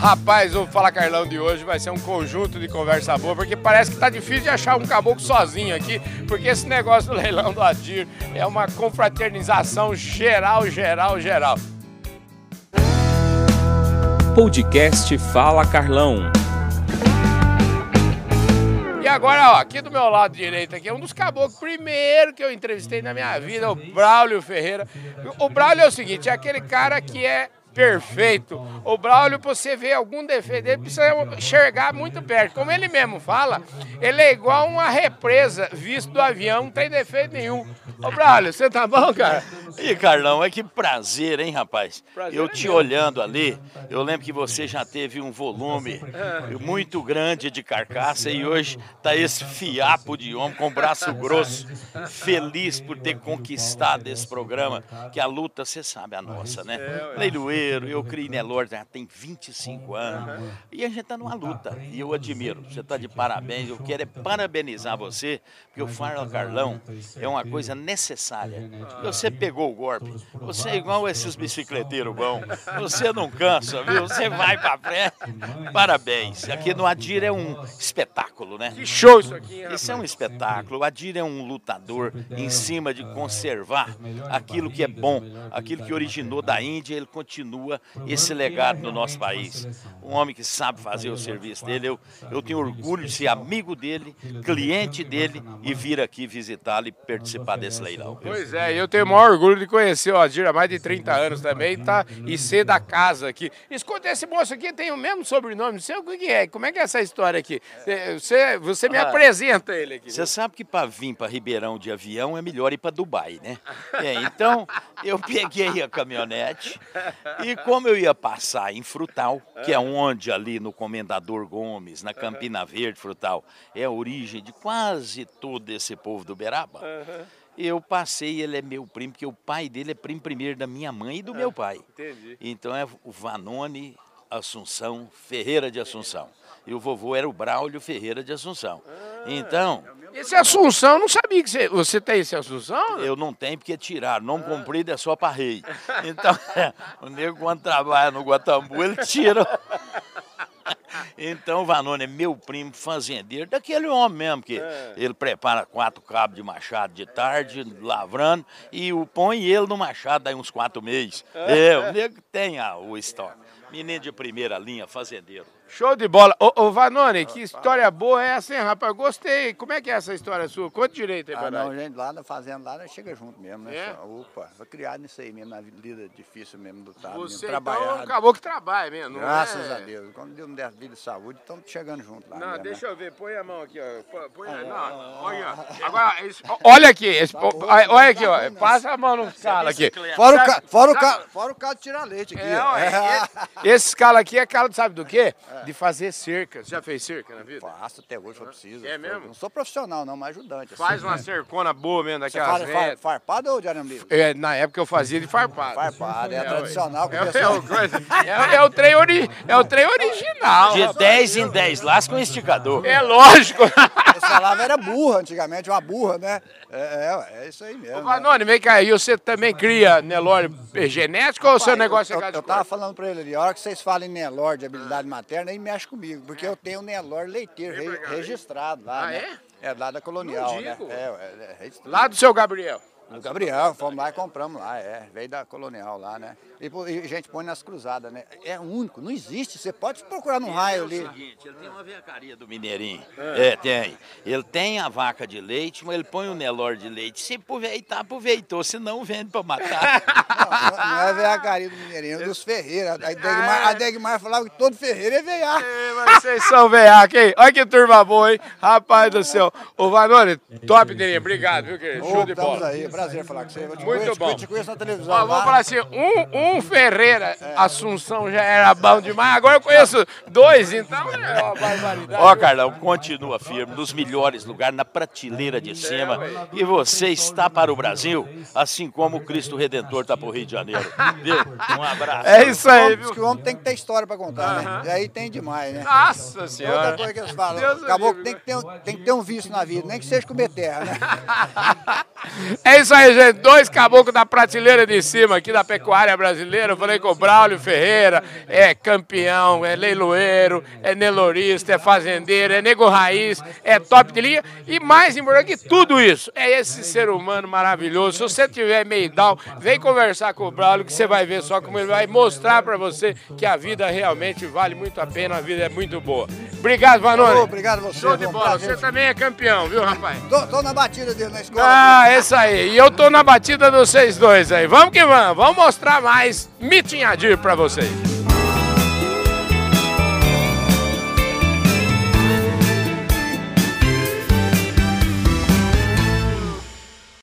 Rapaz, o Fala Carlão de hoje vai ser um conjunto de conversa boa, porque parece que tá difícil de achar um caboclo sozinho aqui, porque esse negócio do leilão do Adir é uma confraternização geral, geral, geral. Podcast Fala Carlão. E agora, ó, aqui do meu lado direito aqui, é um dos caboclos primeiro que eu entrevistei na minha vida, o Braulio Ferreira. O Braulio é o seguinte, é aquele cara que é perfeito. O Braulio, você vê algum defeito dele, precisa enxergar muito perto. Como ele mesmo fala, ele é igual uma represa visto do avião, não tem defeito nenhum. Ô, Braulio, você tá bom, cara? E Carlão, é que prazer, hein, rapaz? Prazer eu é te meu. olhando ali, eu lembro que você já teve um volume muito grande de carcaça e hoje tá esse fiapo de homem com braço grosso, feliz por ter conquistado esse programa, que a luta, você sabe, a nossa, né? Leiloeiro, eu criei Nelor já tem 25 anos e a gente tá numa luta e eu admiro, você tá de parabéns, eu quero é parabenizar você, porque o Fala Carlão é uma coisa necessária. Você pegou o golpe, você é igual esses bicicleteiros bons, você não cansa, viu? Você vai pra frente. Parabéns. Aqui no Adir é um espetáculo, né? Que show isso aqui, hein, Isso é um espetáculo. O Adir é um lutador em cima de conservar aquilo que é bom, aquilo que originou da Índia, ele continua esse legado no nosso país. Um homem que sabe fazer o serviço dele. Eu, eu tenho orgulho de ser amigo dele, cliente dele e vir aqui visitá-lo e participar desse leilão. Pois é, eu tenho o maior orgulho de conhecer o Adir há mais de 30 anos também, tá? E ser da casa aqui. Escuta, esse moço aqui tem o mesmo sobrenome, não sei o que é. Como é que é essa história aqui? Você, você me Ah, apresenta ele aqui. Você sabe que para vir para Ribeirão de avião é melhor ir para Dubai, né? É, então eu peguei a caminhonete e como eu ia passar em Frutal, que é onde ali no Comendador Gomes, na Campina Verde, Frutal, é a origem de quase todo esse povo do Beraba. Eu passei, ele é meu primo, porque o pai dele é primo primeiro da minha mãe e do meu pai. entendi. Então é o Vanoni Assunção Ferreira de Assunção. E o vovô era o Braulio Ferreira de Assunção. Então, Esse Assunção, eu não sabia que você, você tem esse Assunção? eu não tenho porque tiraram. Nome comprido é só para rei. Então, o nego quando trabalha no Guatambu, ele tira. Então, o Vanoni é meu primo fazendeiro, daquele homem mesmo, que ele prepara quatro cabos de machado de tarde, lavrando, e o põe ele no machado daí uns quatro meses. É, o nego tem a, o estoque. Menino de primeira linha, fazendeiro. Show de bola. Ô, ô Vanoni, que história boa é essa, hein, rapaz? Gostei. Como é que é essa história sua? Conta direito aí Ah, pra não, gente, lá na fazenda, lá nós chega junto mesmo, né? É? Opa, foi criado nisso aí mesmo, na vida difícil mesmo, lutado, Você mesmo, então trabalhado. acabou que trabalha mesmo, Graças é? a Deus. Quando Deus me der vida e saúde, estamos chegando junto lá. Não, mesmo, deixa né? eu ver, põe a mão aqui, ó. Põe- Põe, não, olha, ó. Agora, esse- olha aqui, esse- olha aqui, ó. Passa a mão no calo aqui. Fora o, Sabe- ca... fora, o ca... Fora o calo de tirar leite aqui. É, ó. é- é- esse calo aqui é calo, sabe do quê? De fazer cerca. Você já fez cerca na vida? Faço até hoje, se eu preciso. É Eu mesmo? Não sou profissional, não, mas ajudante. assim. Faz uma cercona boa mesmo, Você daquelas faz far, velhas. farpado ou de arame livre? É, na época eu fazia de farpado. Farpado, é, tradicional. que É, o é, o coisa- é- é o trem ori- é o trem original. De rapaz. 10 em 10 lascos com esticador. É lógico. Eles falavam era burra antigamente, uma burra, né? É, é, é isso aí mesmo. Ô, né? Vanoni, vem cá, e você também cria Nelore genético ou o seu negócio eu, é eu, eu tava falando pra ele ali, a hora que vocês falam em Nelor de habilidade materna, aí mexe comigo, porque eu tenho Nelor leiteiro re- registrado lá, Ah, né? É? lá da Colonial, né? É, é, é registrado. Lá do seu Gabriel. Do Gabriel, fomos lá e compramos lá, é, veio da Colonial lá, né? E, e a gente põe nas cruzadas, né? É único, não existe, você pode procurar num raio É o ali. seguinte, ele tem uma veacaria do Mineirinho. É. tem. Ele tem a vaca de leite, mas ele põe o Nelor de leite. Se aproveitar, aproveitou. Se não, vende pra matar. Não, não, não é veacaria do Mineirinho, é dos Ferreira. A Degmar, a Degmar falava que todo Ferreira é veiaco. É, mas vocês são veiaco, hein? Olha que turma boa, hein? Rapaz do céu. Ô, Vanoni, top, Nerinha. Obrigado, viu, querido? Show de bola. aí, prazer falar com você. Eu te Muito conheço, bom. Eu te conheço na televisão. Ó, vamos falar assim, um, um Ferreira, Assunção já era bom demais, agora eu conheço dois, então é uma barbaridade. Ó, Carlão, continua firme, nos melhores lugares, na prateleira de cima. E você está para o Brasil, assim como o Cristo Redentor está para o Rio de Janeiro. Um abraço. É isso aí, Diz viu? que o homem tem que ter história pra contar, né? E aí tem demais, né? Nossa Outra senhora. coisa que eles falam, Deus acabou que tem que, ter um, tem que ter um vício na vida, nem que seja comer terra, né? É isso isso aí, gente. Dois caboclos da prateleira de cima aqui da pecuária brasileira. Eu falei com o Braulio Ferreira, é campeão, é leiloeiro, é nelorista, é fazendeiro, é nego raiz, é top de linha. E mais importante que tudo isso, é esse ser humano maravilhoso. Se você tiver meio down, vem conversar com o Braulio que você vai ver só como ele vai mostrar para você que a vida realmente vale muito a pena, a vida é muito boa. Obrigado, Vanoni. Obrigado a você. Show de bola. prazer. Você também é campeão, viu, rapaz? Tô, tô na batida dele na escola. Ah, é isso aí. E eu tô na batida dos vocês dois aí. Vamos que vamos. Vamos mostrar mais Mitinhadir pra vocês.